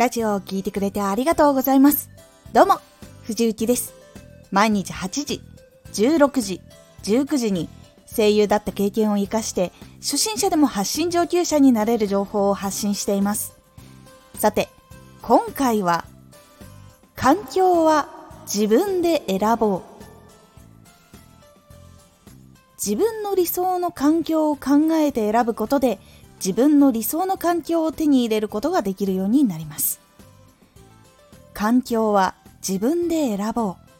ラジオを聴いてくれてありがとうございます。どうも、藤幸です。毎日8時、16時、19時に声優だった経験を活かして初心者でも発信上級者になれる情報を発信しています。さて、今回は環境は自分で選ぼう。自分の理想の環境を考えて選ぶことで自分の理想の環境を手に入れることができるようになります。環境は自分で選ぼう。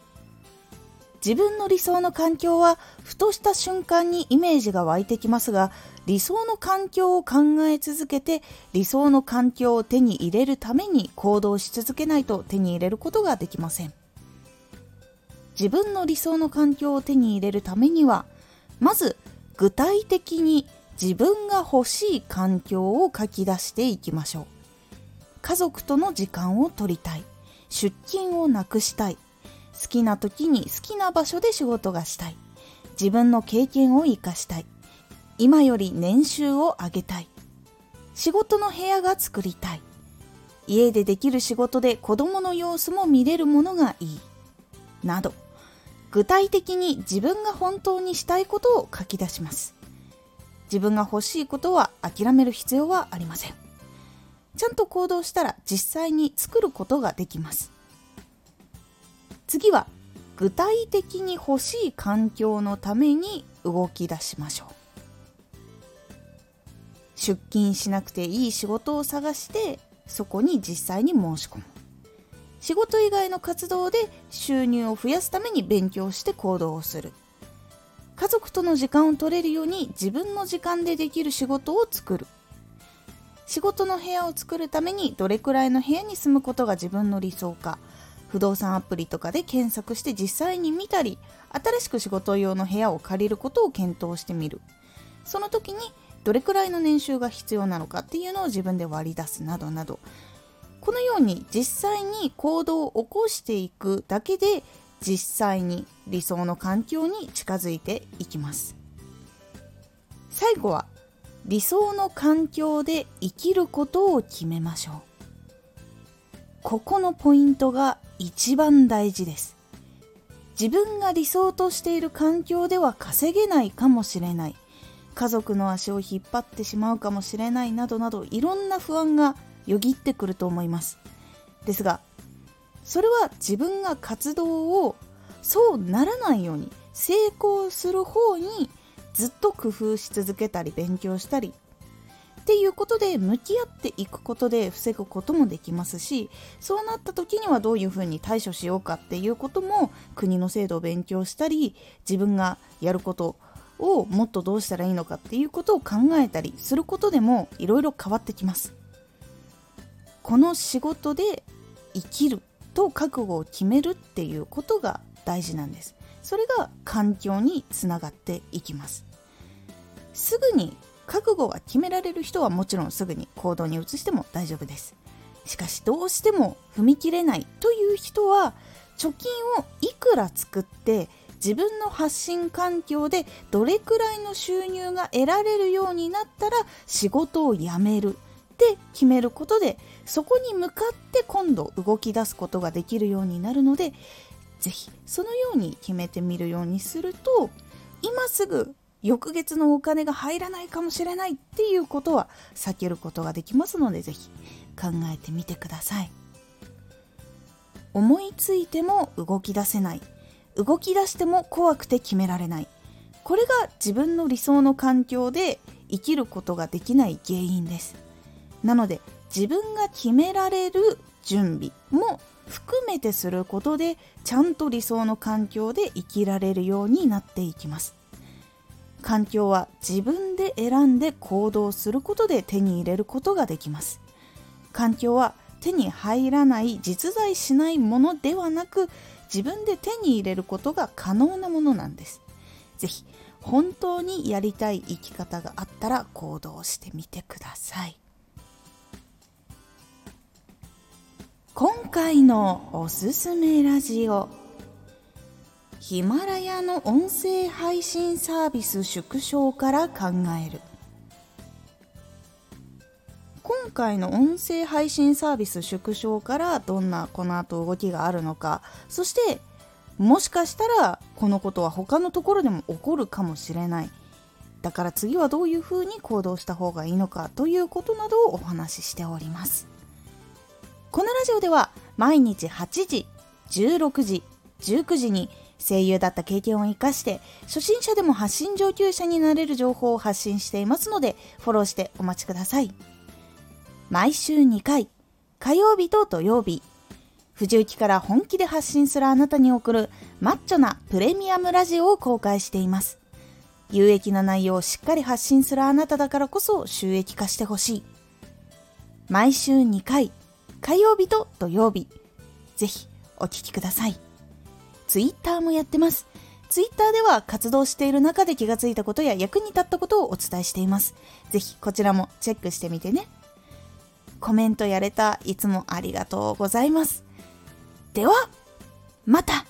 自分の理想の環境はふとした瞬間にイメージが湧いてきますが理想の環境を考え続けて理想の環境を手に入れるために行動し続けないと手に入れることができません自分の理想の環境を手に入れるためにはまず具体的に自分が欲しい環境を書き出していきましょう。家族との時間を取りたい。出勤をなくしたい。好きな時に好きな場所で仕事がしたい。自分の経験を生かしたい。今より年収を上げたい。仕事の部屋が作りたい。家でできる仕事で子供の様子も見れるものがいい。など具体的に自分が本当にしたいことを書き出します。自分が欲しいことは諦める必要はありません。ちゃんと行動したら実際に作ることができます。次は具体的に欲しい環境のために動き出しましょう。出勤しなくていい仕事を探してそこに実際に申し込む。仕事以外の活動で収入を増やすために勉強して行動をする。族との時間を取れるように自分の時間でできる仕事を作る。仕事の部屋を作るためにどれくらいの部屋に住むことが自分の理想か。不動産アプリとかで検索して実際に見たり新しく仕事用の部屋を借りることを検討してみる。その時にどれくらいの年収が必要なのかっていうのを自分で割り出すなどなど。このように実際に行動を起こしていくだけで実際に理想の環境に近づいていきます。最後は理想の環境で生きることを決めましょう。ここのポイントが一番大事です。自分が理想としている環境では稼げないかもしれない。家族の足を引っ張ってしまうかもしれないなどなどいろんな不安がよぎってくると思います。ですがそれは自分が活動をそうならないように成功する方にずっと工夫し続けたり勉強したり。っていうことで向き合っていくことで防ぐこともできますしそうなった時にはどういうふうに対処しようかっていうことも国の制度を勉強したり自分がやることをもっとどうしたらいいのかっていうことを考えたりすることでもいろいろ変わってきます。この仕事で生きる。と覚悟を決めるっていうことが大事なんです。それが環境につながっていきます。すぐに覚悟が決められる人はもちろんすぐに行動に移しても大丈夫です。しかしどうしても踏み切れないという人は貯金をいくら作って自分の発信環境でどれくらいの収入が得られるようになったら仕事を辞める。って決めることでそこに向かって今度動き出すことができるようになるので是非そのように決めてみるようにすると今すぐ翌月のお金が入らないかもしれないっていうことは避けることができますので是非考えてみてください。思いついても動き出せない。動き出しても怖くて決められない。これが自分の理想の環境で生きることができない原因です。なので自分が決められる準備も含めてすることでちゃんと理想の環境で生きられるようになっていきます。環境は自分で選んで行動することで手に入れることができます。環境は手に入らない実在しないものではなく自分で手に入れることが可能なものなんです。是非本当にやりたい生き方があったら行動してみてください。今回のおすすめラジオ。ヒマラヤの音声配信サービス縮小から考える。今回の音声配信サービス縮小からどんなこの後動きがあるのか。そしてもしかしたらこのことは他のところでも起こるかもしれない。だから次はどういうふうに行動した方がいいのかということなどをお話ししております。このラジオでは毎日8時16時19時に声優だった経験を生かして初心者でも発信上級者になれる情報を発信していますのでフォローしてお待ちください。毎週2回火曜日と土曜日。藤雪から本気で発信するあなたに送るマッチョなプレミアムラジオを公開しています。有益な内容をしっかり発信するあなただからこそ収益化してほしい。毎週2回火曜日と土曜日ぜひお聴きくださいツイッターもやってます。ツイッターでは活動している中で気がついたことや役に立ったことをお伝えしています。ぜひこちらもチェックしてみてね。コメントやれたいつもありがとうございます。では、また